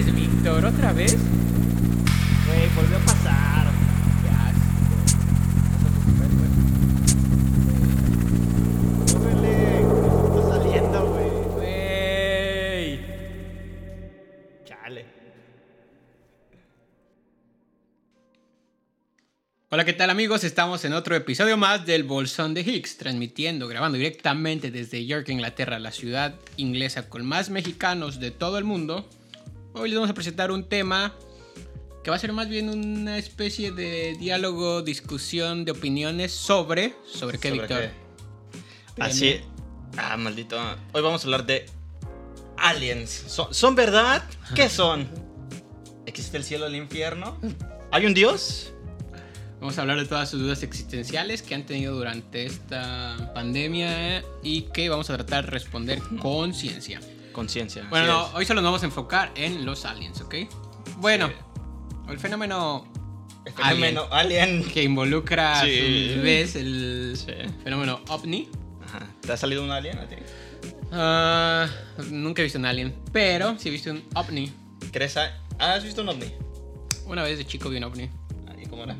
mames, Víctor, ¿otra vez? Güey, volvió a pasar. Qué asco. Córrele, está saliendo, güey. Güey. Chale. Hola, ¿qué tal amigos? Estamos en otro episodio más del Bolsón de Higgs, transmitiendo, grabando directamente desde York, Inglaterra, la ciudad inglesa con más mexicanos de todo el mundo. Hoy les vamos a presentar un tema que va a ser más bien una especie de diálogo, discusión de opiniones sobre... ¿Sobre qué, ¿Sobre Víctor? Así. Ah, maldito. Hoy vamos a hablar de aliens. ¿Son, ¿son verdad? ¿Qué son? ¿Existe el cielo y el infierno? ¿Hay un dios? Vamos a hablar de todas sus dudas existenciales que han tenido durante esta pandemia y que vamos a tratar de responder con ciencia. Conciencia. Bueno, no, hoy solo nos vamos a enfocar en los aliens, ¿ok? Bueno, Sí. el fenómeno El fenómeno alien. que involucra Sí. a su vez el Sí. fenómeno ovni. Ajá. ¿Te ha salido un alien a ti? Ah, nunca he visto un alien, pero sí he visto un ovni. ¿Crees? a- ¿Has visto un ovni? Una vez de chico vi un ovni. Ah, ¿Y cómo era?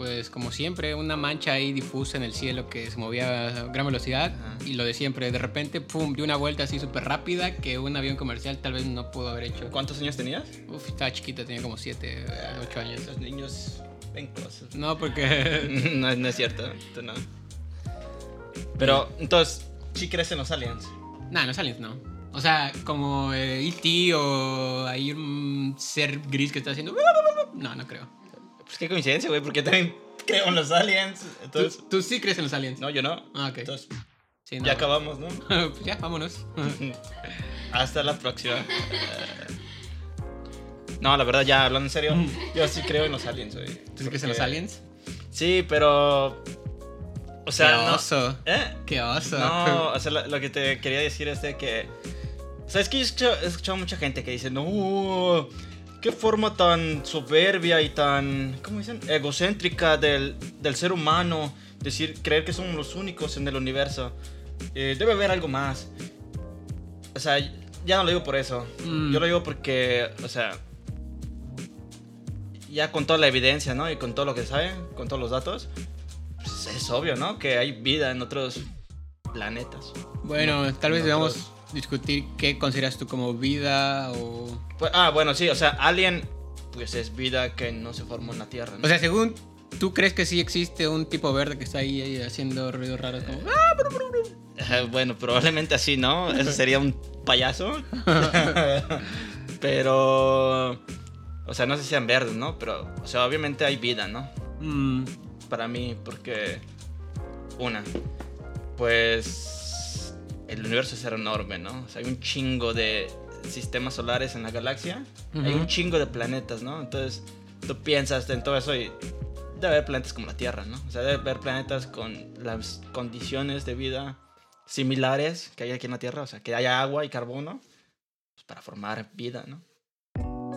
Pues como siempre, una mancha ahí difusa en el cielo que se movía a gran velocidad Ajá. y lo de siempre. De repente, pum, dio una vuelta así súper rápida que un avión comercial tal vez no pudo haber hecho. ¿Cuántos años tenías? Uf, estaba chiquita, tenía como 7, 8 años. Esos niños ven cosas. No, porque... no, no es cierto. tú no. Pero, entonces, ¿sí crees en los aliens? nah, los aliens no. O sea, como eh, E.T. o hay un ser gris que está haciendo... No, no creo. Pues qué coincidencia, güey, porque también creo en los aliens. Entonces, ¿Tú, tú sí crees en los aliens? no, yo no. Ah, ok. Entonces, Sí, no. ya acabamos, ¿no? Pues ya, vámonos. Hasta la próxima. No, la verdad, ya hablando en serio, yo sí creo en los aliens, güey. ¿Tú sí crees en los Porque- aliens? Sí, pero. O sea, Qué no. oso. ¿Eh? Qué oso. No, o sea, lo, lo que te quería decir es de que. O sea, es que yo he escuchado, he escuchado mucha gente que dice, no, qué forma tan soberbia y tan, ¿cómo dicen? Egocéntrica del, del ser humano. Decir, creer que somos los únicos en el universo. Eh, debe haber algo más. O sea, ya no lo digo por eso. Mm. Yo lo digo porque, o sea, ya con toda la evidencia, ¿no? Y con todo lo que saben, con todos los datos, pues es obvio, ¿no? Que hay vida en otros planetas. Bueno, No, tal vez debamos discutir qué consideras tú como vida o... Pues, ah, bueno, sí, o sea, alien, pues es vida que no se formó en la Tierra, ¿no? O sea, según tú crees que sí existe un tipo verde que está ahí, ahí haciendo ruidos raros como... "Ah". Eh, bueno, probablemente así, ¿no? Eso sería un payaso. Pero, o sea, no sé si sean verdes, ¿no? Pero, o sea, obviamente hay vida, ¿no? Mm, Para mí, porque, una, pues, el universo es enorme, ¿no? O sea, hay un chingo de sistemas solares en la galaxia. Hay Ujú. un chingo de planetas, ¿no? Entonces, tú piensas en todo eso y debe haber planetas como la Tierra, ¿no? O sea, debe haber planetas con las condiciones de vida similares que hay aquí en la Tierra, o sea, que haya agua y carbono pues, para formar vida, ¿no?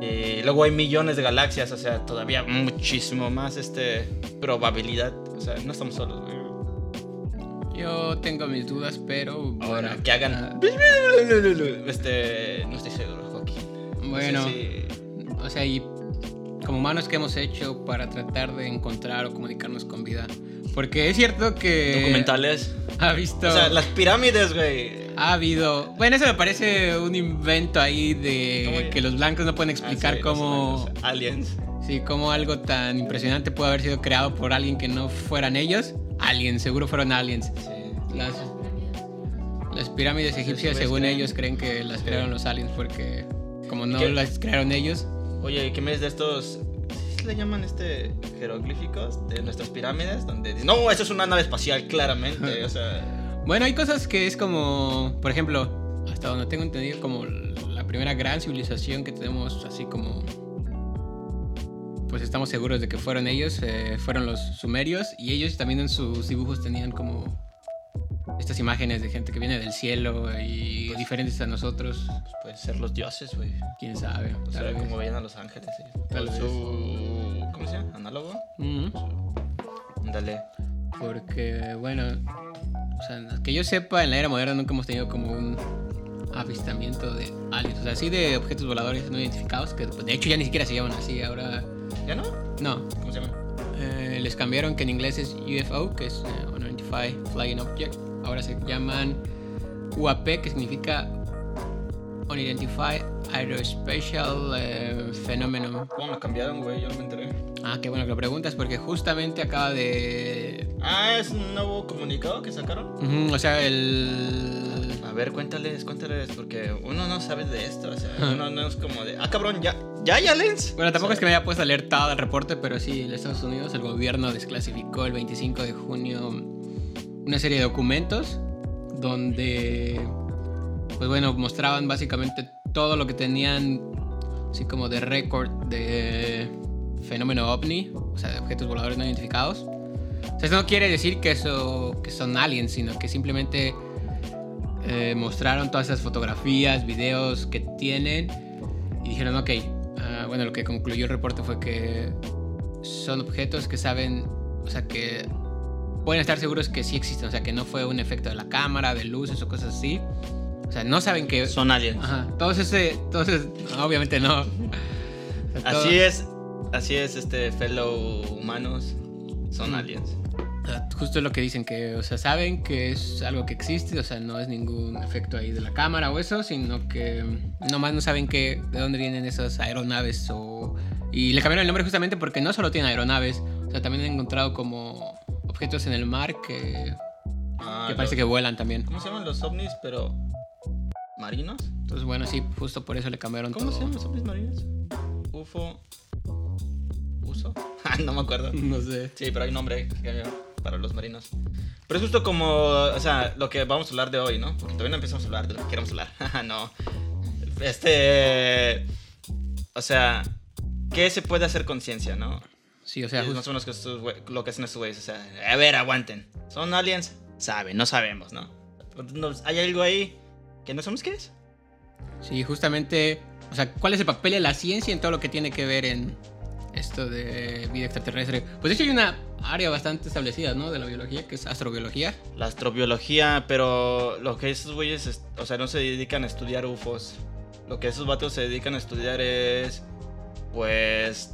Y luego hay millones de galaxias, o sea, todavía muchísimo más este probabilidad, o sea, no estamos solos, güey. Yo tengo mis dudas, pero... Ahora, bueno, que hagan este, no estoy seguro, Joaquín. No sé Bueno, si- o sea, y como humanos que hemos hecho para tratar de encontrar o comunicarnos con vida. Porque es cierto que... documentales. Ha visto... O sea, las pirámides, güey. Ha habido. Bueno, eso me parece un invento ahí de que los blancos no pueden explicar Ah, sí, los cómo. aliens. Sí, cómo algo tan impresionante puede haber sido creado por alguien que no fueran ellos. Aliens, seguro fueron aliens. Sí. Las, las pirámides egipcias, según creen- ellos, creen que las crearon los aliens porque, como no las crearon ellos. Oye, ¿qué me es de estos? ¿Sí le llaman este jeroglíficos de nuestras pirámides? Donde dicen, no, eso es una nave espacial, claramente. O sea, Bueno, hay cosas que es como, por ejemplo, hasta donde tengo entendido, como la primera gran civilización que tenemos, así como, pues estamos seguros de que fueron ellos, eh, fueron los sumerios, y ellos también en sus dibujos tenían como estas imágenes de gente que viene del cielo y Pues- diferentes a nosotros, pues pueden ser los dioses, güey. quién sabe. O sea, como veían a los ángeles. sí. Tal vez. su... ¿Cómo se llama? ¿Análogo? Ujú. Dale. Porque, bueno, o sea, que yo sepa, en la era moderna nunca hemos tenido como un avistamiento de aliens. O sea, así de objetos voladores no identificados, que de hecho ya ni siquiera se llaman así. Ahora, ¿Ya no? no. ¿Cómo se llama? Eh, les cambiaron que en inglés es UFO, que es eh, Unidentified Flying Object. Ahora se llaman UAP, que significa Unidentified Aerospatial eh, Phenomenon. ¿Cómo lo cambiaron, güey? Yo no me enteré. Ah, qué bueno que lo preguntas, porque justamente acaba de. Ah, es un nuevo comunicado que sacaron. O sea, el. A ver, cuéntales, cuéntales, porque uno no sabe de esto. O sea, uno no es como de. Ah, cabrón, ya. ¿Ya hay aliens? Bueno, tampoco O es que me haya puesto a leer todo el reporte, pero sí, en Estados Unidos el gobierno desclasificó el 25 de junio una serie de documentos donde, pues bueno, mostraban básicamente todo lo que tenían, así como de récord de fenómeno ovni, o sea, de objetos voladores no identificados. O sea, eso no quiere decir que, eso, que son aliens, sino que simplemente eh, mostraron todas esas fotografías, videos que tienen y dijeron, ok, ah, bueno, lo que concluyó el reporte fue que son objetos que saben, o sea, que pueden estar seguros que sí existen, o sea, que no fue un efecto de la cámara, de luces o cosas así. O sea, no saben que... Son aliens. Ajá, todos ese, entonces, obviamente no. O sea, todo- Así es. Así es, este, fellow humanos. Son Mm. aliens. Justo lo que dicen, que, o sea, saben que es algo que existe, o sea, no es ningún efecto ahí de la cámara o eso, sino que nomás no saben que, de dónde vienen esas aeronaves o... Y le cambiaron el nombre justamente porque no solo tienen aeronaves, o sea, también han encontrado como objetos en el mar que, Ah, que parece los- que vuelan también. ¿Cómo se llaman los ovnis, pero. marinos? Entonces, bueno, sí, justo por eso le cambiaron ¿Cómo todo. se llaman los ovnis marinos? UFO. ¿Uso? Ah, no me acuerdo. No sé. Sí, pero hay un nombre que cambia para los marinos. Pero es justo como, o sea, lo que vamos a hablar de hoy, ¿no? Porque todavía no empezamos a hablar de lo que queremos hablar. no. Este. O sea, ¿qué se puede hacer con ciencia, no? Sí, o sea, Es justo- más o menos que estos lo que hacen estos güeyes. O sea, a ver, aguanten. ¿Son aliens? Saben, no sabemos, ¿no? ¿Hay algo ahí que no sabemos qué es? Sí, justamente, o sea, ¿cuál es el papel de la ciencia en todo lo que tiene que ver en esto de vida extraterrestre? Pues de hecho hay una área bastante establecida, ¿no? De la biología, que es astrobiología. La astrobiología, pero lo que esos güeyes, es- o sea, no se dedican a estudiar UFOs. Lo que esos vatos se dedican a estudiar es, pues,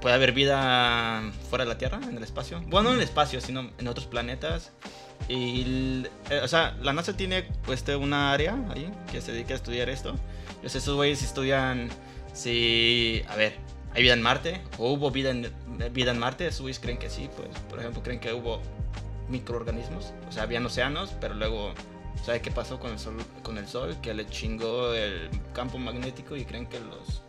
puede haber vida fuera de la Tierra, en el espacio. Bueno, no en el espacio, sino en otros planetas. Y, eh, o sea, la NASA tiene, pues, una área ahí que se dedica a estudiar esto. Pues esos güeyes estudian si, a ver, ¿hay vida en Marte? ¿O hubo vida en, vida en Marte? Güeyes creen que sí, pues, por ejemplo, creen que hubo microorganismos. O sea, habían océanos, pero luego, ¿sabe qué pasó con el sol? Con el sol que le chingó el campo magnético y creen que los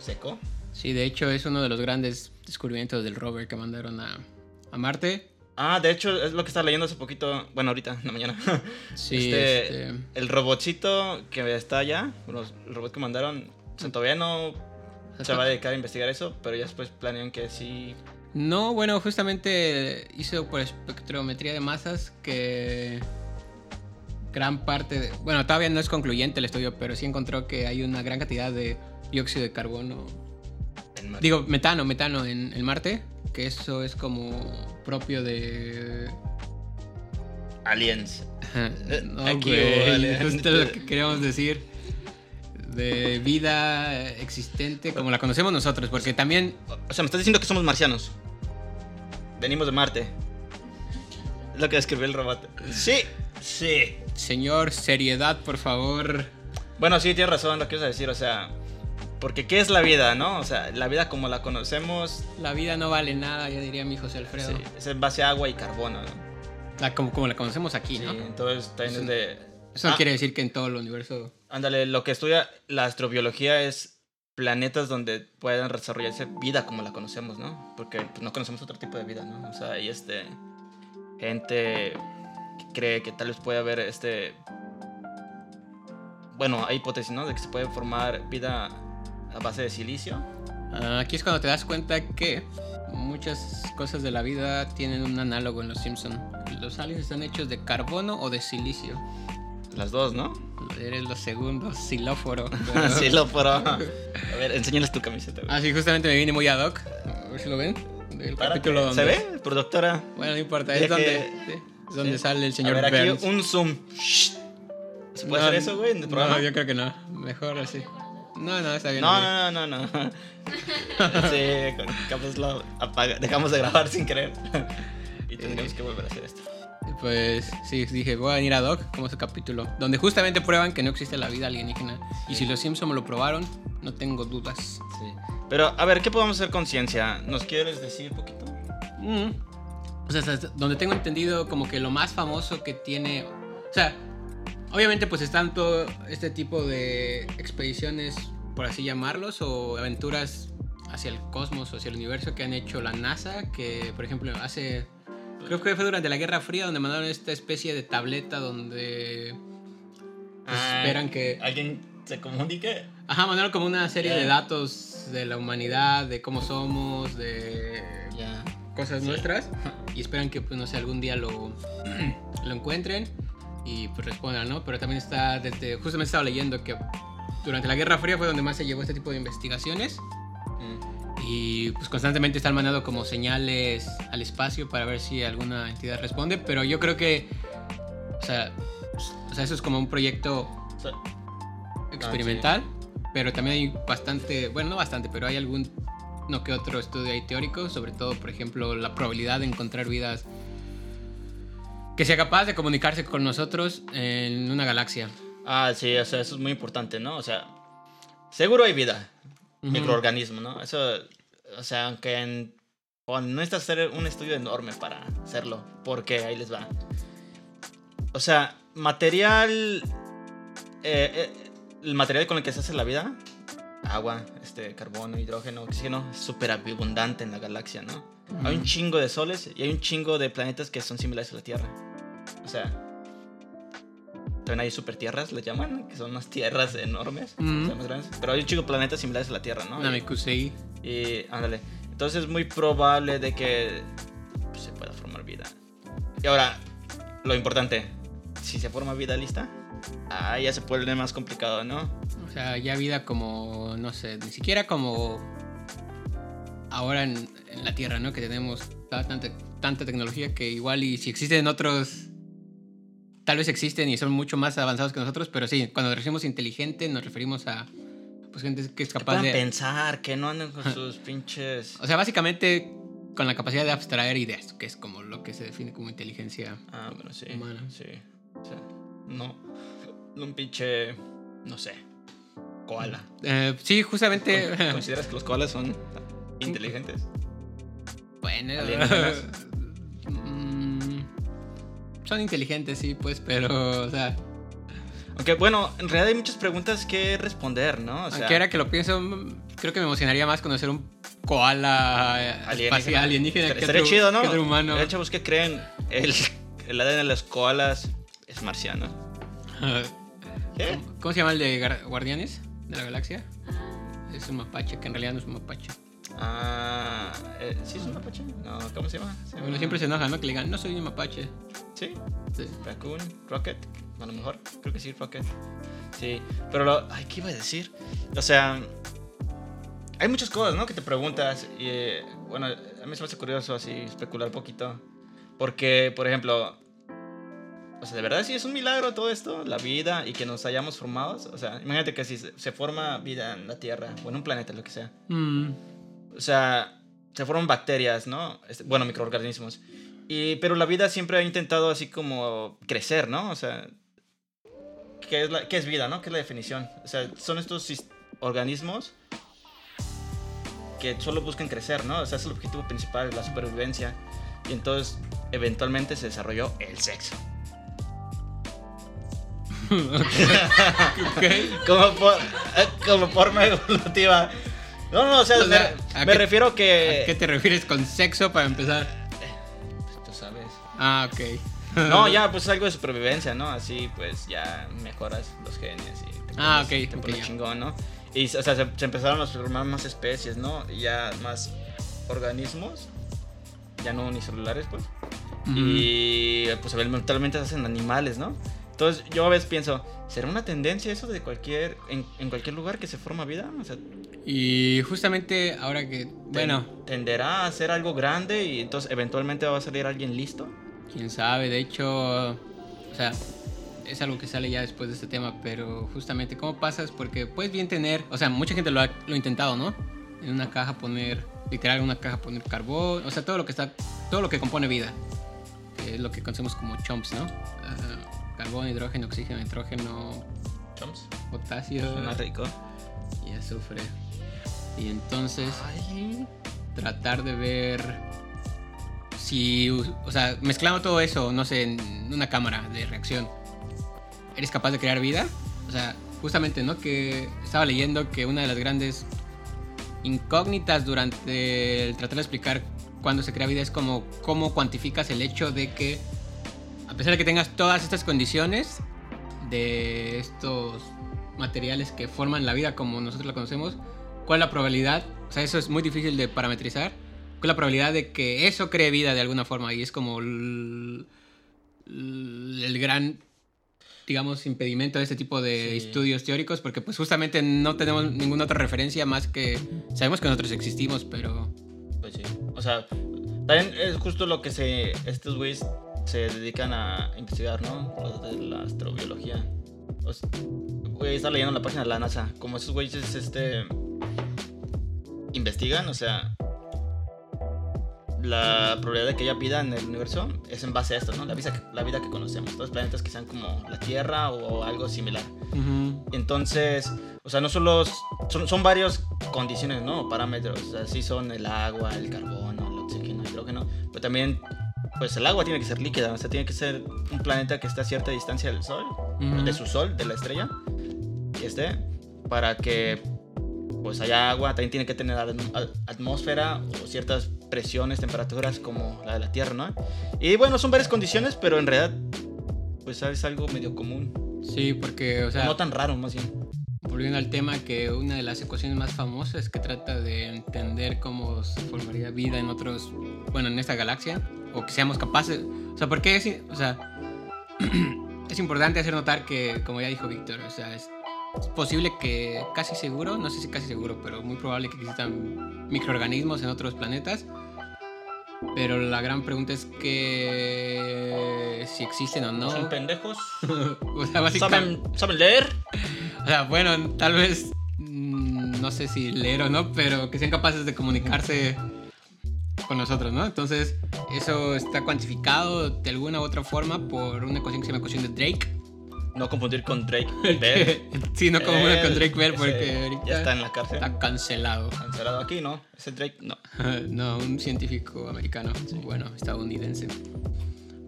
secó. Sí, de hecho es uno de los grandes descubrimientos del rover que mandaron a, a Marte. Ah, de hecho, es lo que estaba leyendo hace poquito. Bueno, ahorita, en la mañana. Sí, Este- este, el robotcito que está allá, los, el robot que mandaron, todavía no se va a dedicar a investigar eso, pero ya después planean que sí. No, bueno, justamente hizo por espectrometría de masas que gran parte de... Bueno, todavía no es concluyente el estudio, pero sí encontró que hay una gran cantidad de dióxido de carbono en Marte. Digo, metano, metano en el Marte, que eso es como propio de... aliens. Eh, No, aquí güey, aliens. justo lo que queríamos decir. De vida existente como la conocemos nosotros, porque también... O sea, me estás diciendo que somos marcianos. Venimos de Marte. Es lo que describió el robot. Sí, sí. Señor, seriedad, por favor. Bueno, sí, tienes razón lo que ibas a decir, o sea. Porque, ¿qué es la vida, no? O sea, la vida como la conocemos, La vida no vale nada, ya diría mi José Alfredo. sí, es en base a agua y carbono, ¿no? La- como, como la conocemos aquí, Sí, ¿no? entonces también es de. Eso no Ah, quiere decir que en todo el universo... Ándale, lo que estudia la astrobiología es planetas donde puedan desarrollarse vida como la conocemos, ¿no? Porque pues, no conocemos otro tipo de vida, ¿no? O sea, hay este. gente que cree que tal vez puede haber este. Bueno, hay hipótesis, ¿no? De que se puede formar vida a base de silicio. Ah, Aquí es cuando te das cuenta que muchas cosas de la vida tienen un análogo en los Simpson. Los aliens están hechos de carbono o de silicio. Las dos, ¿no? Eres los segundos, silóforo. sí, lo por. A ver, enséñales tu camiseta. güey. Ah, sí, justamente me vine muy ad hoc. A ver si lo ven. Párate. capítulo donde... ¿Se ve, productora? Bueno, no importa. Es donde, sí, es donde Sí. sale el señor a ver, aquí un zoom. ¿Se puede No, hacer eso, güey, en el programa? No, yo creo que no. Mejor así. No, no, está bien. No, no, no, no, no. sí, con- capaz lo apaga- dejamos de grabar sin querer. y tendríamos que volver a hacer esto. Pues sí, dije, voy a venir a Doc, como ese capítulo, donde justamente prueban que no existe la vida alienígena. Y si los Simpson me lo probaron, no tengo dudas. Sí. Pero, a ver, ¿qué podemos hacer con ciencia? ¿Nos quieres decir un poquito? Mm. O sea, donde tengo entendido, como que lo más famoso que tiene. O sea, obviamente, pues están todo este tipo de expediciones, por así llamarlos, o aventuras hacia el cosmos o hacia el universo que han hecho la NASA. Que, por ejemplo, hace. Creo que fue durante la Guerra Fría donde mandaron esta especie de tableta donde. pues, Ah, esperan que. ¿Alguien se comunique? Ajá, mandaron como una serie Ya. de datos de la humanidad, de cómo somos, de Ya. cosas Sí. nuestras y esperan que pues no sé algún día lo, lo encuentren y pues respondan no pero también está desde justamente estaba leyendo que durante la Guerra Fría fue donde más se llevó este tipo de investigaciones Mm. Y pues constantemente están mandando como señales al espacio para ver si alguna entidad responde pero yo creo que o sea, o sea eso es como un proyecto experimental, pero también hay bastante, bueno, no bastante, pero hay algún no que otro estudio ahí teórico, sobre todo, por ejemplo, la probabilidad de encontrar vidas que sea capaz de comunicarse con nosotros en una galaxia. Ah, sí, o sea, eso es muy importante, ¿no? O sea, seguro hay vida, microorganismo, ¿no? Eso, o sea, aunque en, o no necesitas hacer un estudio enorme para hacerlo, porque ahí les va. O sea, material, eh, eh, el material con el que se hace la vida, agua, este, carbono, hidrógeno, oxígeno, es súper abundante en la galaxia, ¿no? Hay un chingo de soles y hay un chingo de planetas que son similares a la Tierra. O sea, también hay supertierras, le llaman, que son unas tierras enormes, sea, más grandes. Pero hay un chingo de planetas similares a la Tierra, ¿no? Namekusei. Y, ándale. Entonces es muy probable de que se pueda formar vida. Y ahora, lo importante, si se forma vida lista, ah, ya se pone más complicado, ¿no? O sea, ya vida como, no sé, ni siquiera como ahora en, en la Tierra, ¿no? Que tenemos ta- tanta, tanta tecnología que igual y si existen otros, tal vez existen y son mucho más avanzados que nosotros, pero sí, cuando decimos inteligente nos referimos a pues gente que es Que capaz puedan de... pensar, que no anden con sus pinches... O sea, básicamente con la capacidad de abstraer ideas, que es como lo que se define como inteligencia. Ah, bueno, sí. Humana. Sí. O sea, no. Un pinche. No sé. Koala. Eh, sí, justamente... ¿Con- ¿Consideras que los koalas son inteligentes? Bueno, mm, son inteligentes, sí, pues, pero, o sea, Aunque bueno, en realidad hay muchas preguntas que responder, ¿no? O sea, aunque ahora que lo pienso, creo que me emocionaría más conocer un koala espacial alienígena que otro, chido, ¿no? que otro humano. De hecho, que creen el, el ADN de los koalas es marciano. ¿Qué? ¿Cómo se llama el de Guardianes de la Galaxia? Es un mapache, que en realidad no es un mapache. Ah, eh, ¿sí es un mapache? No, ¿cómo se llama? Se Bueno, siempre se enoja, ¿no? Que le digan, no soy un mapache. Sí, Sí. Raccoon, Rocket, a lo mejor, creo que sí, Rocket. Sí, pero lo, ay, ¿qué iba a decir? O sea, hay muchas cosas, ¿no? Que te preguntas y, eh, bueno, a mí se me hace curioso así especular un poquito. Porque, por ejemplo, o sea, de verdad sí es un milagro todo esto, la vida y que nos hayamos formado. O sea, imagínate que si se, se forma vida en la Tierra o en un planeta, lo que sea. Mm, O sea, se forman bacterias, ¿no? Este, bueno, microorganismos. Y, pero la vida siempre ha intentado así como crecer, ¿no? O sea, ¿qué es, la, qué es vida, no? ¿Qué es la definición? O sea, son estos organismos que solo buscan crecer, ¿no? O sea, es el objetivo principal, la supervivencia. Y entonces, eventualmente se desarrolló el sexo. ok. Como, por, eh, como forma evolutiva. No, no, o sea, O sea, me, ¿a me qué- refiero que... ¿A qué te refieres con sexo para empezar? Tú sabes. Ah, ok. No, ya, pues es algo de supervivencia, ¿no? Así, pues ya mejoras los genes y te Ah, pones- te ya. chingón, ¿no? Y, o sea, se, se empezaron a formar más especies, ¿no? Y ya más organismos, ya no unicelulares, pues. Y pues eventualmente se hacen animales, ¿no? Entonces yo a veces pienso, ¿será una tendencia eso de cualquier, en, en cualquier lugar que se forma vida? O sea, Y justamente ahora que, bueno, ten- tenderá a ser algo grande y entonces eventualmente va a salir alguien listo. Quién sabe, de hecho, o sea, es algo que sale ya después de este tema, pero justamente, ¿cómo pasas? Porque puedes bien tener, o sea, mucha gente lo ha, lo ha intentado, ¿no? En una caja poner, literal, en una caja poner carbón, o sea, todo lo que está, todo lo que compone vida, que es lo que conocemos como chomps, ¿no? Carbón, hidrógeno, oxígeno, nitrógeno, Chomps. potasio rico. y azufre. Y entonces Ay. tratar de ver si, o sea, mezclando todo eso, no sé, en una cámara de reacción, ¿eres capaz de crear vida? O sea, justamente, ¿no? Que estaba leyendo que una de las grandes incógnitas durante el tratar de explicar cuándo se crea vida es como cómo cuantificas el hecho de que, a pesar de que tengas todas estas condiciones de estos materiales que forman la vida como nosotros la conocemos, ¿cuál es la probabilidad? O sea, eso es muy difícil de parametrizar. ¿Cuál es la probabilidad de que eso cree vida de alguna forma? Y es como el, el gran, digamos, impedimento de este tipo de Sí. estudios teóricos, porque pues justamente no tenemos ninguna otra referencia más que sabemos que nosotros existimos, pero Pues sí. O sea, también es justo lo que se estos güeyes se dedican a investigar, ¿no? De la astrobiología. O sea, güey, está leyendo la página de la NASA. Como esos güeyes este investigan, o sea, la probabilidad de que haya vida en el universo es en base a esto, ¿no? La vida que, la vida que conocemos. Todos los planetas que sean como la Tierra o algo similar. Entonces, o sea, no solo son, son varias condiciones, ¿no? Parámetros. O sea, sí son el agua, el carbono, el oxígeno, el hidrógeno. Pero también, pues el agua tiene que ser líquida. O sea, tiene que ser un planeta que esté a cierta distancia del Sol, de su Sol, de la estrella, esté, para que pues haya agua. También tiene que tener atmósfera o ciertas presiones, temperaturas como la de la Tierra, ¿no? Y bueno, son varias condiciones, pero en realidad, pues es algo medio común. Sí, porque, o sea, no tan raro, más bien. volviendo al tema, que una de las ecuaciones más famosas que trata de entender cómo se formaría vida en otros, bueno, en esta galaxia, o que seamos capaces, o sea, porque es, o sea, es importante hacer notar que, como ya dijo Víctor, o sea, es, es posible que, casi seguro, no sé si casi seguro, pero muy probable que existan microorganismos en otros planetas. Pero la gran pregunta es que si existen o no. Son pendejos. o sea, básicamente. ¿Saben, ¿Saben leer? O sea, bueno, tal vez. mm, No sé si leer o no, pero que sean capaces de comunicarse con nosotros, ¿no? Entonces, eso está cuantificado de alguna u otra forma por una ecuación que se llama ecuación de Drake. No confundir con Drake Bell. sí, no una con Él, Drake Bell, porque ahorita Ya está en la cárcel. está cancelado. Cancelado aquí, ¿no? Ese Drake, no. no, un científico americano, bueno, estadounidense.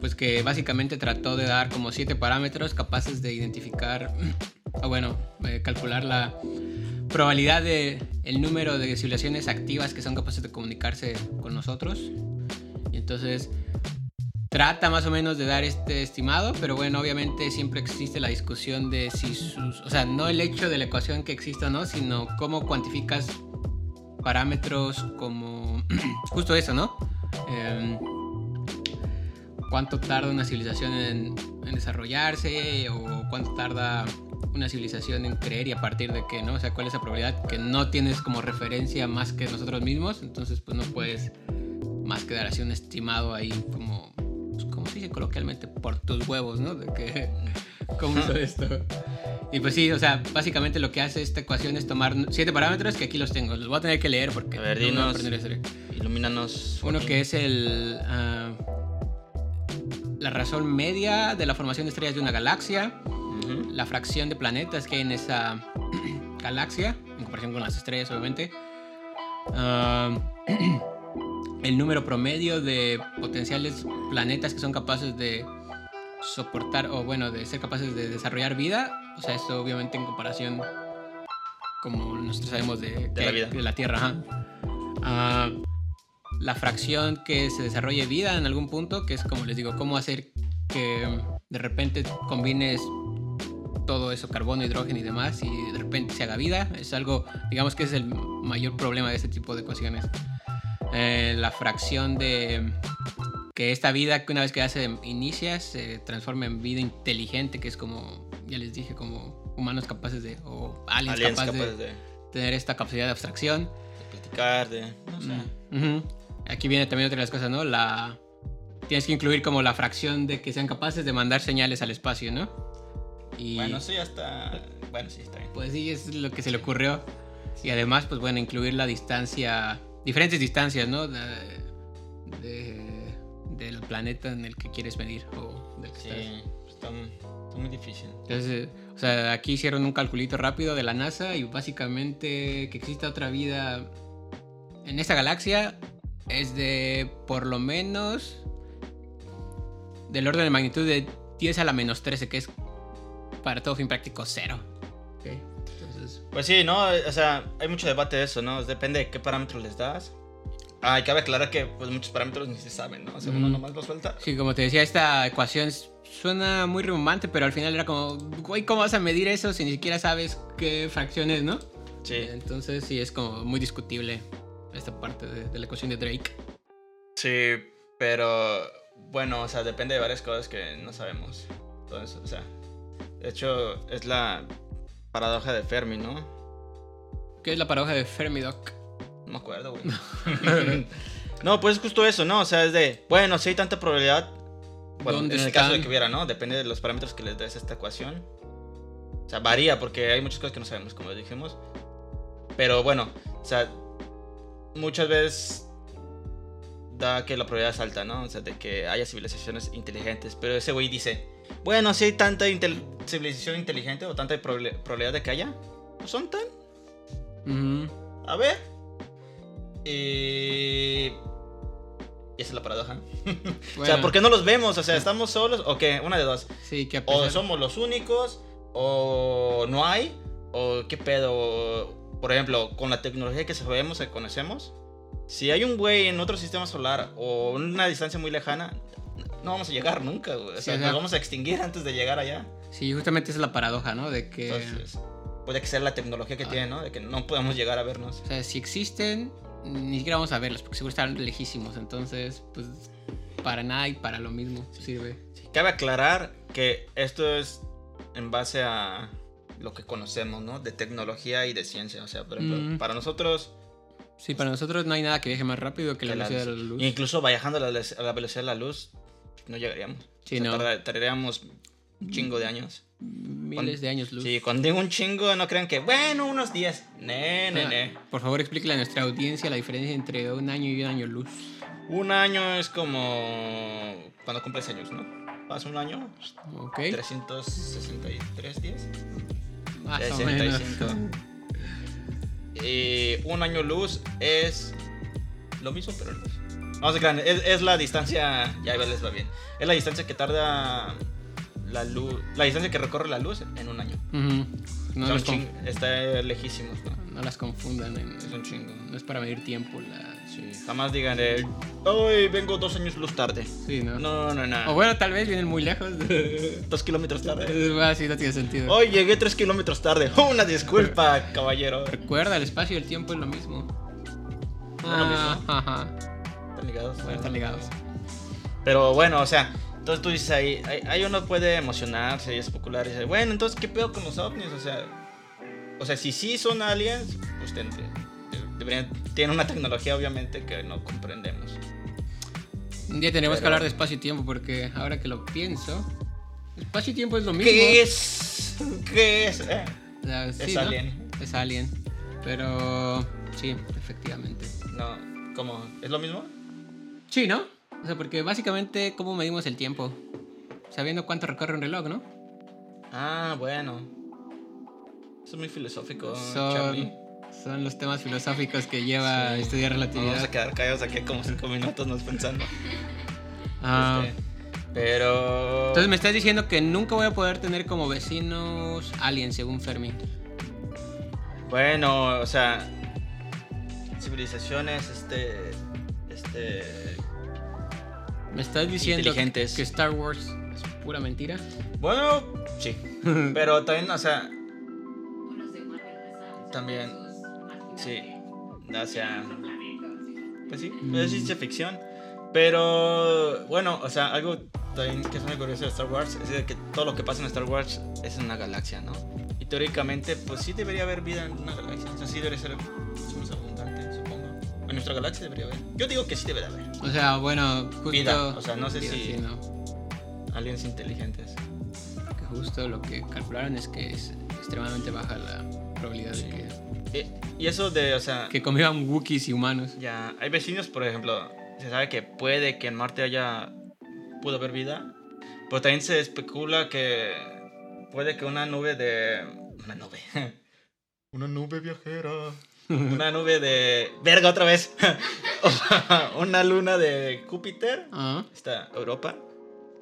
Pues que básicamente trató de dar como siete parámetros capaces de identificar, o bueno, eh, calcular la probabilidad de el número de civilizaciones activas que son capaces de comunicarse con nosotros. Y entonces trata más o menos de dar este estimado, pero bueno, obviamente siempre existe la discusión de si sus, o sea, no el hecho de la ecuación que exista o no, sino cómo cuantificas parámetros como justo eso, ¿no? Em, cuánto tarda una civilización en, en desarrollarse o cuánto tarda una civilización en creer y a partir de qué, ¿no? O sea, cuál es la probabilidad que no tienes como referencia más que nosotros mismos, entonces pues no puedes más que dar así un estimado ahí como, pues, ¿cómo se dice coloquialmente? Por tus huevos, ¿no? De que, ¿cómo hizo esto? Y pues sí, o sea, básicamente lo que hace esta ecuación es tomar siete parámetros que aquí los tengo, los voy a tener que leer porque A ver, dinos. Ilumínanos. Uno que es el. ah, la razón media de la formación de estrellas de una galaxia. Ujú. La fracción de planetas que hay en esa galaxia. En comparación con las estrellas, obviamente. Ah, el número promedio de potenciales planetas que son capaces de soportar, o bueno, de ser capaces de desarrollar vida. O sea, esto obviamente en comparación, como nosotros sabemos de, De la vida. de la Tierra. ajá. Ah, la fracción que se desarrolle vida en algún punto, que es como les digo, cómo hacer que de repente combines todo eso, carbono, hidrógeno y demás, y de repente se haga vida. Es algo, digamos que es el mayor problema de este tipo de ecuaciones. Eh, la fracción de que esta vida que una vez que ya se inicia se transforma en vida inteligente, que es como, ya les dije, como humanos capaces de, o aliens, Aliens capaces capaces de de, tener esta capacidad de abstracción. de platicar, de. No sé. Ujú. Aquí viene también otra de las cosas, ¿no? La... Tienes que incluir como la fracción de que sean capaces de mandar señales al espacio, ¿no? Y Bueno, ya está. Bueno, sí, está bien. pues sí, es lo que se le ocurrió. Y además, pues bueno, incluir la distancia, diferentes distancias, ¿no? De, de- del planeta en el que quieres medir o del que Sí, estás. está, muy- está muy difícil. Entonces, o sea, aquí hicieron un calculito rápido de la NASA y básicamente que exista otra vida en esta galaxia es de por lo menos del orden de magnitud de 10 a la menos 13, que es para todo fin práctico cero. Ok, Entonces, Pues sí, ¿no? O sea, hay mucho debate de eso, ¿no? Depende de qué parámetros les das. Ah, y cabe aclarar que pues muchos parámetros ni se saben, ¿no? O sea, uno nomás lo suelta. sí, como te decía, esta ecuación suena muy rimbombante, pero al final era como, güey, ¿cómo vas a medir eso si ni siquiera sabes qué fracciones, no? Sí. Entonces sí es como muy discutible esta parte de, de la ecuación de Drake. Sí, pero bueno, o sea, depende de varias cosas que no sabemos. Entonces, o sea, de hecho es la paradoja de Fermi, ¿no? ¿Qué es la paradoja de Fermi, Doc? No me acuerdo, güey. no, pues es justo eso, ¿no? O sea, es de, bueno, si hay tanta probabilidad, bueno, en ¿Dónde el caso de que hubiera, ¿no? Depende de los parámetros que les des a esta ecuación. O sea, varía porque hay muchas cosas que no sabemos, como dijimos. Pero bueno, o sea, muchas veces da que la probabilidad es alta, ¿no? O sea, de que haya civilizaciones inteligentes. Pero ese güey dice, bueno, si hay tanta intel- civilización inteligente o tanta probable- probabilidad de que haya, ¿no son tan? Ujú. A ver. Y... Esa es la paradoja. o sea, Bueno, ¿por qué no los vemos? O sea, ¿estamos solos? ¿O qué? Una de dos. Sí, que O somos los únicos, o no hay, o qué pedo. Por ejemplo, con la tecnología que sabemos, que conocemos, si hay un güey en otro sistema solar o en una distancia muy lejana, no vamos a llegar nunca, güey. O sea, nos vamos a extinguir antes de llegar allá. Sí, justamente esa es la paradoja, ¿no? De que... Entonces, puede que sea la tecnología que Ah. tiene, ¿no? De que no podemos llegar a vernos. O sea, si existen, ni siquiera vamos a verlos, porque seguro están lejísimos. Entonces, pues, para nada y para lo mismo sirve. Cabe aclarar que esto es en base a lo que conocemos, ¿no? De tecnología y de ciencia. O sea, por ejemplo, Mm. para nosotros, Sí, para nosotros no hay nada que viaje más rápido que la la velocidad de la luz. incluso viajando a la, a la velocidad de la luz, no llegaríamos. Sí, O sea, no. tarda- tardaríamos un chingo de años. Miles de años luz. Sí, cuando digo un chingo, no crean que, bueno, unos días. Ne, ne, ne. Por favor, explíquele a nuestra audiencia la diferencia entre un año y un año luz. Un año es como cuando cumples años, ¿no? Pasa un año, ¿Ok? 363 días. Más o menos. 65. Y un año luz es lo mismo, pero luz. Vamos a crean, es, es la distancia, ya les va bien. Es la distancia que tarda la luz, la distancia que recorre la luz en un año. No, ching- está lejísimos, ¿no? no las confundan. en- Es un chingo. no es para medir tiempo. La... Sí, jamás digan hoy vengo dos años luz tarde. Sí, ¿no? No, no, no. O bueno, tal vez vienen muy lejos. Dos kilómetros tarde. Así no tiene sentido. Hoy llegué tres kilómetros tarde. Una disculpa, caballero. Recuerda, el espacio y el tiempo es lo mismo. Ah, ajá. Están ligados. Bueno, están ligados. Pero bueno, o sea, entonces tú dices ahí, ahí, uno puede emocionarse y especular y bueno, entonces, ¿qué pedo con los ovnis? O sea, o sea si sí son aliens, pues tienen una tecnología obviamente que no comprendemos. Un día tenemos que Pero- hablar de espacio y tiempo porque ahora que lo pienso, espacio y tiempo es lo mismo. ¿Qué es? ¿Qué es? Eh, O sea, es sí, ¿no? alien. Es alien. Pero sí, efectivamente. No, ¿cómo? ¿Es lo mismo? Sí, ¿no? O sea, porque básicamente, ¿cómo medimos el tiempo? Sabiendo cuánto recorre un reloj, ¿no? Ah, bueno. Eso es muy filosófico, Son, Charlie. Son los temas filosóficos que lleva Sí. estudiar Nos Vamos relatividad. a quedar callados aquí como cinco minutos nos pensando. Ah, Este, pero... entonces me estás diciendo que nunca voy a poder tener como vecinos aliens, según Fermi. Bueno, o sea, civilizaciones, este, este, ¿Me estás diciendo Inteligentes. que Star Wars es pura mentira? bueno, sí, pero también, o sea, también, sí, o sea, pues sí, es ciencia ficción, pero bueno, o sea, algo también que es muy curioso de Star Wars es que todo lo que pasa en Star Wars es en una galaxia, ¿no? Y teóricamente, pues sí debería haber vida en una galaxia, o sea, sí debería ser más abundante, supongo. En nuestra galaxia debería haber. Yo digo que sí debe de haber. O sea, bueno, justo... Vida, o sea, no sé si- sí, no. Aliens inteligentes. justo lo que calcularon es que es extremadamente baja la probabilidad de que, Y, y eso de, o sea, que convivan Wookiees y humanos. ya hay vecinos, por ejemplo, se sabe que puede que en Marte haya, pudo haber vida, pero también se especula que puede que una nube de, una nube, una nube viajera, una nube de, verga otra vez, una luna de Júpiter, Ah. está Europa,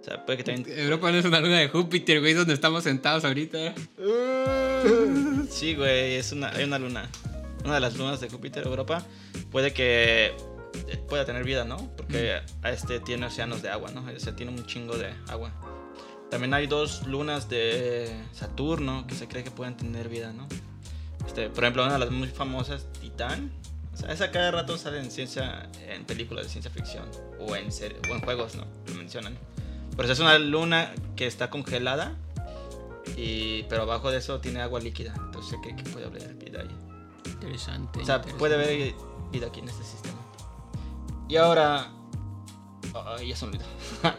sea, puede que también Europa no es una luna de Júpiter, güey, donde estamos sentados ahorita. Sí, güey, es una, hay una luna. Una de las lunas de Júpiter, Europa. Puede que eh, pueda tener vida, ¿no? Porque a este tiene océanos de agua, ¿no? O sea, tiene un chingo de agua. También hay dos lunas de Saturno que se cree que pueden tener vida, ¿no? Este, por ejemplo, una de las muy famosas, Titán. O sea, esa cada rato sale en ciencia, en películas de ciencia ficción o en, serie- o en juegos, ¿no? Lo mencionan. Pero es una luna que está congelada y, pero abajo de eso tiene agua líquida. Entonces se cree que puede haber vida ahí. Interesante. O sea, interesante. puede haber vida aquí en este sistema. Y ahora. Ay, ya se olvidó.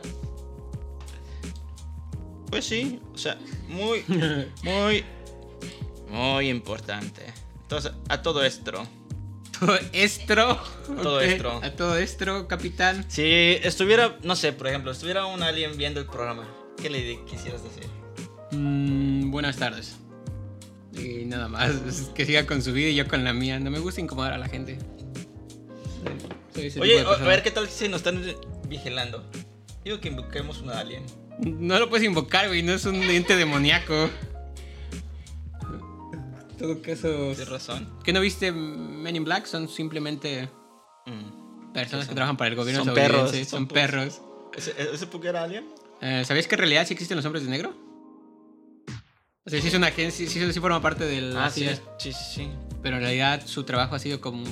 pues sí, o sea, muy, muy, muy importante. Entonces, a todo esto. Todo estro. Todo ok, estro. A todo estro, capitán. Si estuviera, no sé, por ejemplo, estuviera un alien viendo el programa, ¿qué le quisieras decir? Mm, buenas tardes. Y nada más. Que siga con su vida y yo con la mía. No me gusta incomodar a la gente. Oye, a ver qué tal si nos están vigilando. Digo que invoquemos un alien. No lo puedes invocar, güey. No es un ente demoníaco. Todo caso. Tienes razón. ¿Qué no viste Men in Black? Son simplemente Mm. personas Son- que trabajan para el gobierno son perros, son Son perros. ¿Ese, ese Puck era alien? Eh, ¿Sabías que en realidad sí existen los hombres de negro? O sea, sí es una agencia, sí, sí forma parte de la Ah, sí, sí, sí, pero en realidad su trabajo ha sido como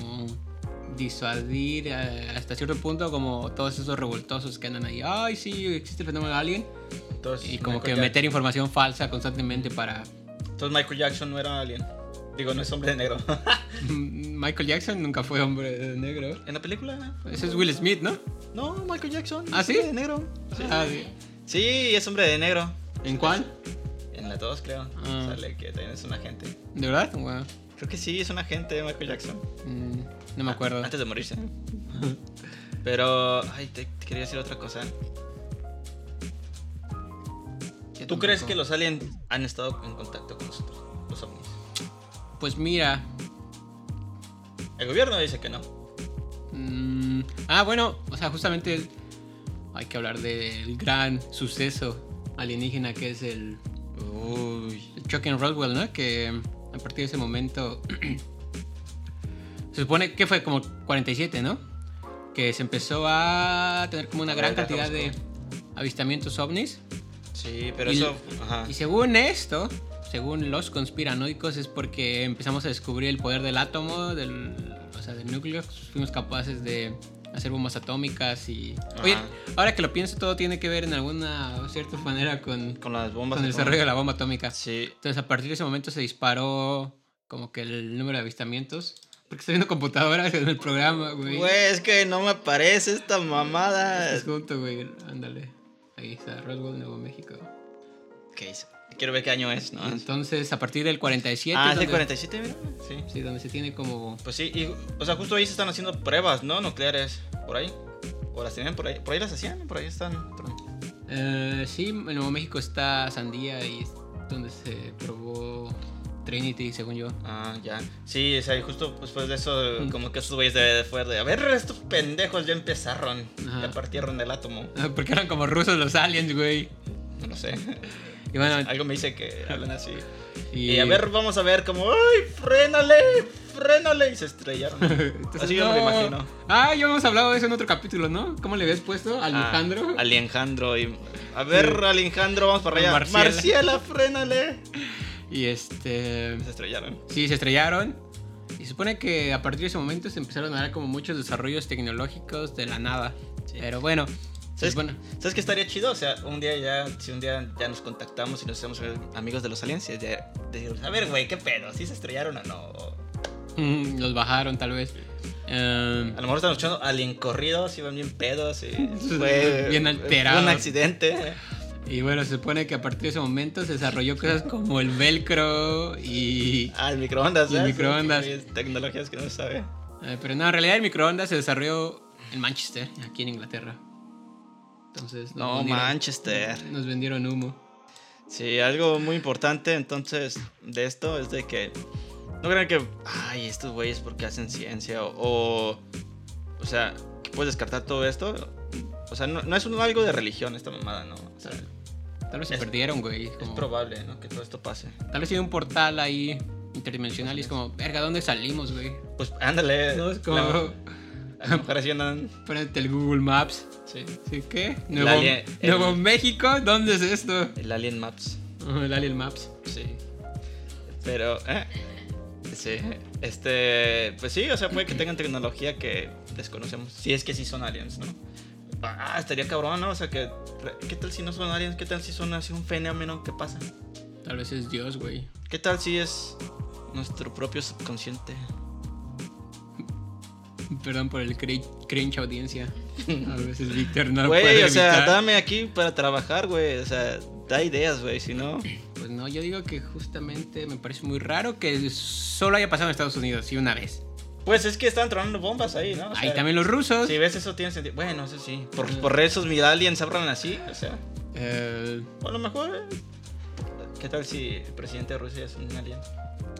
disuadir eh, hasta cierto punto como todos esos revoltosos que andan ahí. Ay, sí, existe el fenómeno de alien. Entonces, Y como que meter información falsa constantemente para... Entonces Michael Jackson no era alien. Digo, no es hombre de negro. Michael Jackson nunca fue hombre de negro. ¿En la película? Ese es Will Smith, ¿no? No, Michael Jackson. ¿Ah, sí? de negro. Sí. Ah, sí. Sí, es hombre de negro. ¿En cuál? En la 2, creo. Ah. Sale que también es un agente. ¿De verdad? Wow. Creo que sí, es un agente de Michael Jackson. Mm, no me acuerdo. Antes de morirse. Pero, ay, te, te quería decir otra cosa. ¿Tú crees que los aliens han estado en contacto con nosotros? Los ovnis. Pues mira, El gobierno dice que no. Mm, ah, bueno, o sea, justamente hay que hablar del gran suceso alienígena que es el, Uy. el Chuck and Roswell, ¿no? Que a partir de ese momento se supone que fue como 47, ¿no? Que se empezó a tener como una gran cantidad de avistamientos ovnis. Sí, pero Y- eso. Ajá. Y según esto, según los conspiranoicos, es porque empezamos a descubrir el poder del átomo, del, o sea, del núcleo. Fuimos capaces de hacer bombas atómicas y... Oye, ahora que lo pienso, todo tiene que ver en alguna cierta manera con, Con las bombas. con el desarrollo de la bomba atómica. Sí. Entonces, a partir de ese momento se disparó como que el número de avistamientos. Porque estoy viendo computadoras en el programa, güey. Güey, es que no me aparece esta mamada. Estás junto, güey. Ándale. Ahí está, Roswell, Nuevo México. ¿Qué hizo? Quiero ver qué año es, ¿no? Entonces, a partir del 47... ah, es el donde- 47, mira. Sí. Sí, donde se tiene como... Pues sí, y, o sea, justo ahí se están haciendo pruebas, ¿no? Nucleares. Por ahí. O las tenían por ahí. Por ahí las hacían, por ahí están. Eh, sí, en Nuevo México está Sandía y es donde se probó Trinity, según yo. Ah, ya. Sí, o sea, y justo después de eso, como que estos güeyes de, fuera de. A ver, estos pendejos ya empezaron. Ajá. Ya partieron el átomo. Porque eran como rusos los aliens, güey. No lo sé. Y bueno, Algo me dice que hablan así. y, Y a ver, vamos a ver como, ¡ay, frénale! ¡Frénale! Y se estrellaron. Entonces, así yo me lo no. imagino. Ah, ya hemos hablado de eso en otro capítulo, ¿no? ¿Cómo le habías puesto? Alejandro. Ah, Alejandro. Y, a ver, Alejandro, vamos para allá. Marciela. Marciela, frénale. Y este. Se estrellaron. Sí, se estrellaron. Y se supone que a partir de ese momento se empezaron a dar como muchos desarrollos tecnológicos de la nada. Sí. Pero bueno. ¿Sabes, pues bueno. ¿Sabes qué estaría chido? O sea, un día ya, si un día ya nos contactamos y nos hacemos amigos de los aliens, ya decir, a ver, güey, ¿qué pedo? ¿Sí se estrellaron o no? Mm, los bajaron, tal vez. Em, A lo mejor están escuchando alien corridos, iban bien pedos y fue Bien alterados. un accidente. Y bueno, se supone que a partir de ese momento se desarrolló cosas como el velcro y... Ah, el microondas, El ¿eh? microondas. Sí, Tecnologías que no se sabe. Eh, pero no, en realidad el microondas se desarrolló en Manchester, aquí en Inglaterra. Entonces... No, vendieron- Manchester. Nos vendieron humo. Sí, algo muy importante entonces de esto es de que no crean que, ay, estos güeyes porque hacen ciencia o, o, o sea, que puedes descartar todo esto. O sea, no, no es un- algo de religión esta mamada, ¿no? O sea, Tal vez se Es- perdieron, güey. es como- probable, ¿no? Que todo esto pase. Tal vez tiene un portal ahí interdimensional y es como, verga, ¿dónde salimos, güey? Pues ándale. No, es como- la- sí andan. Ponete el Google Maps. Sí. ¿Sí qué? El Nuevo, alien- el- Nuevo México, ¿dónde es esto? El Alien Maps. El Alien Maps. Sí. Pero, ¿eh? Sí. Este, pues sí, o sea, puede que tengan tecnología que desconocemos. Si es que sí son aliens, ¿no? Ah, estaría cabrón, ¿no? O sea, que, ¿qué tal si no son aliens? ¿Qué tal si son así un fenómeno que pasa? Tal vez es Dios, güey. ¿Qué tal si es nuestro propio subconsciente? Perdón por el cri- cringe audiencia. A veces Víctor no Güey, puede o sea, evitar. dame aquí para trabajar, güey. O sea, da ideas, güey, si no. Pues no, yo digo que justamente me parece muy raro que solo haya pasado en Estados Unidos, sí, una vez. Pues es que están tronando bombas ahí, ¿no? O Ahí sea, también los rusos. Si ves eso tiene sentido. Bueno, eso sí. Por, por esos mil aliens hablan así, o sea. Eh, O a lo mejor. eh, ¿Qué tal si el presidente de Rusia es un alien?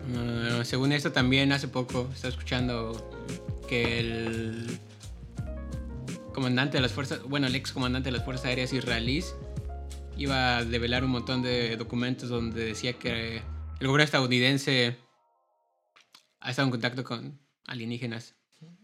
no, no, no, según esto también hace poco estaba escuchando que el comandante de las fuerzas, bueno, el ex comandante de las fuerzas aéreas israelíes iba a develar un montón de documentos donde decía que el gobierno estadounidense ha estado en contacto con alienígenas.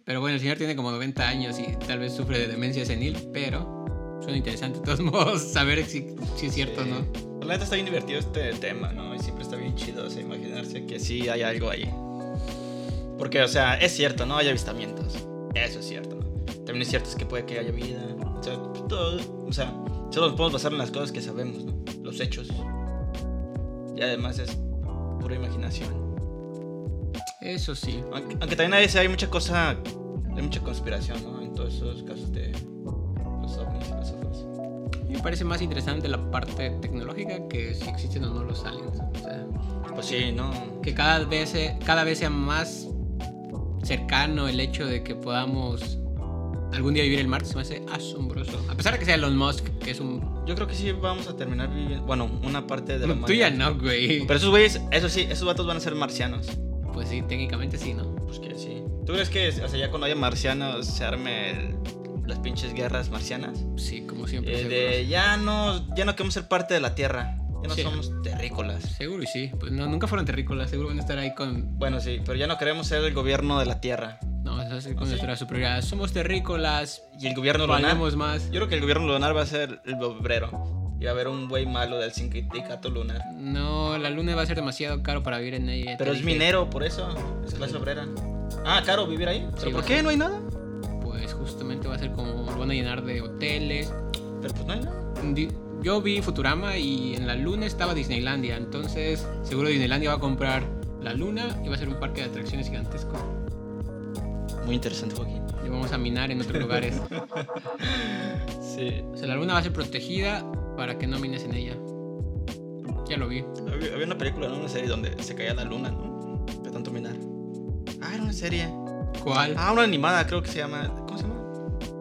Pero bueno, el señor tiene como 90 años y tal vez sufre de demencia senil, pero suena interesante de todos modos saber si, es cierto o no. La neta está bien divertido este tema, ¿no? Y siempre está bien chido, o sea, imaginarse que sí hay algo ahí. Porque, o sea, es cierto, ¿no? Hay avistamientos. Eso es cierto. También es cierto es que puede que haya vida. O sea, todo. O sea, solo nos podemos basar en las cosas que sabemos, ¿no? Los hechos. Y además es pura imaginación. Eso sí. Aunque, aunque también a veces hay mucha cosa. Hay mucha conspiración, ¿no? En todos esos casos de los ovnis y los ufos. Me parece más interesante la parte tecnológica que si existen o no los aliens. O sea, Pues sí, ¿no? que cada vez, cada vez sea más cercano el hecho de que podamos algún día vivir el Marte se me hace asombroso. A pesar de que sea Elon Musk, que es un... Yo creo que sí vamos a terminar viviendo. Bueno, una parte de la tú ya no, güey. Pero esos güeyes, eso sí, esos vatos van a ser marcianos. Pues sí, técnicamente sí, ¿no? Pues que sí. ¿Tú crees que, o sea, ya cuando haya marcianos se arme el- las pinches guerras marcianas? Sí, como siempre. Eh, de ya no, ya no queremos ser parte de la Tierra. Ya no Sí. somos terrícolas. Seguro y sí. Pues no, nunca fueron terrícolas. Seguro van a estar ahí con... Bueno, sí, pero ya no queremos ser el gobierno de la Tierra. No, eso es con ¿Ah, sí? nuestra superioridad. Somos terrícolas. Y el gobierno lunar. Más. Yo creo que el gobierno lunar va a ser el obrero. Y va a haber un güey malo del sindicato lunar. No, la luna va a ser demasiado caro para vivir en ella. Pero es dije. minero, por eso. Es clase obrera. Ah, caro vivir ahí. ¿Pero Sí, por qué? ¿No hay nada? Pues justamente va a ser como lo van a llenar de hoteles. Pero pues no hay nada. Yo vi Futurama y en la luna estaba Disneylandia, entonces seguro Disneylandia va a comprar la luna y va a ser un parque de atracciones gigantesco. Muy interesante, Joaquín. Y vamos a minar en otros lugares. Sí. O sea, la luna va a ser protegida para que no mines en ella. Ya lo vi. Había, había una película, ¿no? Una serie donde se caía la luna, ¿no? De tanto minar. Ah, era una serie. ¿Cuál? Ah, una animada, creo que se llama. ¿Cómo se llama?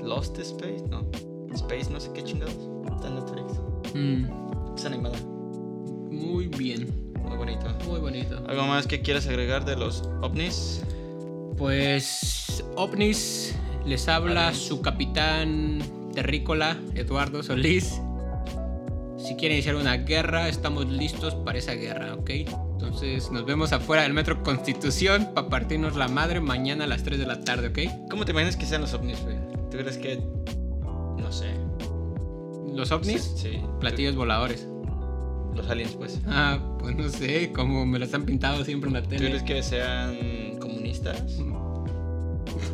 Lost Space, no. Space, no sé qué chingados. Está en Netflix. Mm, Es animada. muy bien, Muy bonita. muy bonito. ¿Algo más que quieras agregar de los ovnis? Pues OVNIS les habla su capitán terrícola, Eduardo Solís. Si quieren iniciar una guerra, estamos listos para esa guerra, ¿ok? Entonces nos vemos afuera del Metro Constitución para partirnos la madre mañana a las 3 de la tarde, ¿ok? ¿Cómo te imaginas que sean los ovnis, güey? ¿Tú crees que.? No sé. Los ovnis, Sí. sí. platillos voladores. Los aliens, pues. Ah, pues no sé, como me los han pintado siempre en la ¿Tú tele. crees que sean comunistas?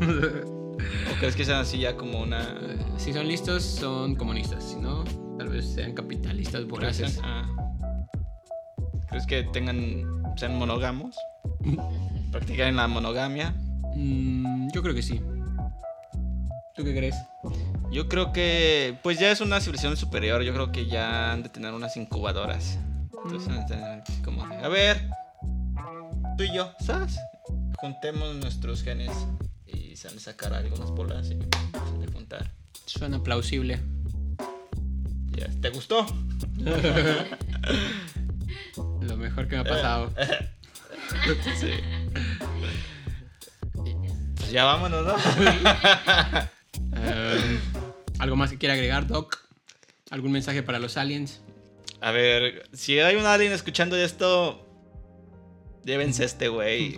¿O crees que sean así ya como una. Si son listos, son comunistas. Si no, tal vez sean capitalistas voraces. Ah. ¿Crees que tengan. sean monógamos? ¿Practican la monogamia? Mm, yo creo que sí. ¿Tú qué crees? Yo creo que, pues ya es una civilización superior. Yo creo que ya han de tener unas incubadoras. Entonces, han de tener como, a ver, tú y yo, ¿sabes? Juntemos nuestros genes y se han de sacar algunas bolas y se han de juntar. Suena plausible. ¿Te gustó? Lo mejor que me ha pasado. Sí. Pues ya vámonos, ¿no? Eh, ¿Algo más que quiera agregar, Doc? ¿Algún mensaje para los aliens? A ver, si hay un alien escuchando esto, llévense este güey.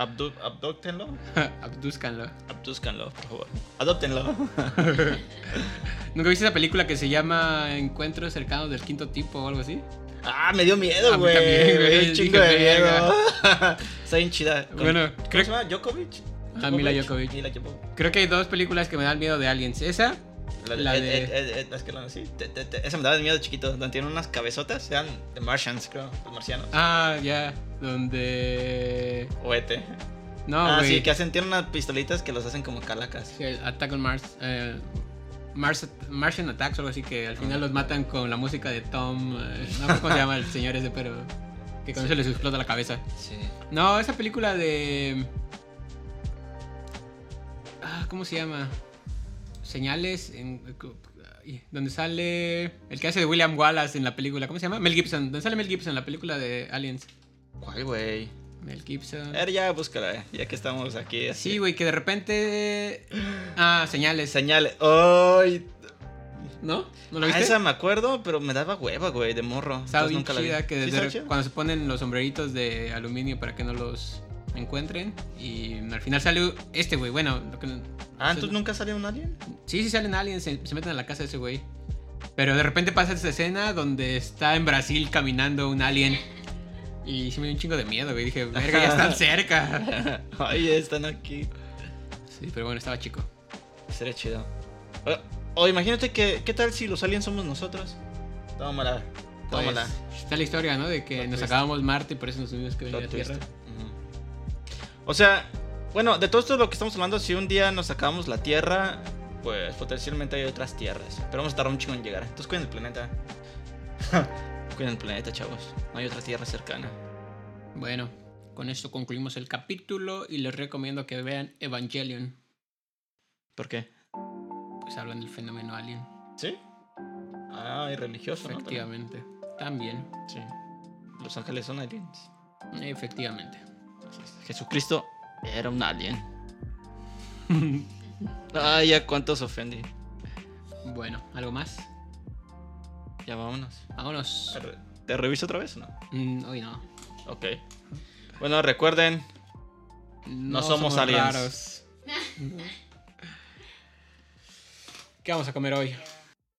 Abdu abdúctenlo. Abdúzcanlo. Abdúzcanlo, por favor. Adóptenlo. ¿Nunca viste esa película que se llama Encuentros cercanos del quinto tipo o algo así? Ah, me dio miedo, güey. Me chingo de miedo. Está bien chida. Con- Bueno, ¿Cómo creo- se llama? ¿Djokovic? Ah, Mila Djokovic. Mila Djokovic. Creo que hay dos películas que me dan miedo de aliens. Esa, La de, La Ed- de- Ed- Ed- Ed- es que la- sí, te- te- te- esa me daba miedo de chiquito. Donde tienen unas cabezotas, eran The Martians, creo. Los marcianos. ah, ya, donde... O ET. No, ah, sí, que hacen, tienen unas pistolitas que los hacen como calacas. Sí, el Attack on Mars. eh, Mars Martian Attacks o algo así que al final los matan con la música de Tom. eh, no sé cómo se llama el señor ese, pero. Que con eso les explota la cabeza. Sí. No, esa película de. Ah, ¿cómo se llama? Señales. En, donde sale. El que hace de William Wallace en la película. ¿Cómo se llama? Mel Gibson. ¿Dónde sale Mel Gibson en la película de Aliens? ¿Cuál, güey? Mel Gibson. A ver, ya búscala, eh, ya que estamos aquí. así. Sí, güey, que de repente. Ah, señales. Señales. ¡Ay! ¿No? ¿No lo Ah, esa me acuerdo, pero me daba hueva, güey, de morro. Estaba bien nunca la vi. que ¿Sí desde- chida? cuando se ponen los sombreritos de aluminio para que no los encuentren y al final sale este güey, bueno, lo que Ah, ¿entonces nunca salió un alien? sí, sí salen aliens, se, se meten a la casa de ese güey. Pero de repente pasa esa escena donde está en Brasil caminando un alien y sí me dio un chingo de miedo, güey, dije, verga, ya están cerca. Ay, están aquí. Sí, pero bueno, estaba chico. Sería chido. O, o imagínate que, ¿qué tal si los aliens somos nosotros? Tómala, Pues, tómala. está la historia, ¿no? De que Plot nos twist. acabamos Marte y por eso nos tuvimos que venir a Plot Tierra. O sea, bueno, de todo esto de lo que estamos hablando, si un día nos acabamos la Tierra, pues potencialmente hay otras tierras. Pero vamos a tardar un chingo en llegar. Entonces cuiden el planeta. cuiden el planeta, chavos. No hay otra tierra cercana. Bueno, con esto concluimos el capítulo y les recomiendo que vean Evangelion. ¿Por qué? Pues hablan del fenómeno alien. ¿Sí? Ah, y religioso, ¿no? Efectivamente. También. Sí. Los ángeles son aliens. Efectivamente. Jesucristo era un alien. Ay, ya cuántos ofendí. Bueno, ¿algo más? Ya vámonos. Vámonos. ¿Te re- ¿Te reviso otra vez o no? Mm, hoy no. Ok. Bueno, recuerden, No, somos aliens. raros. ¿Qué vamos a comer hoy?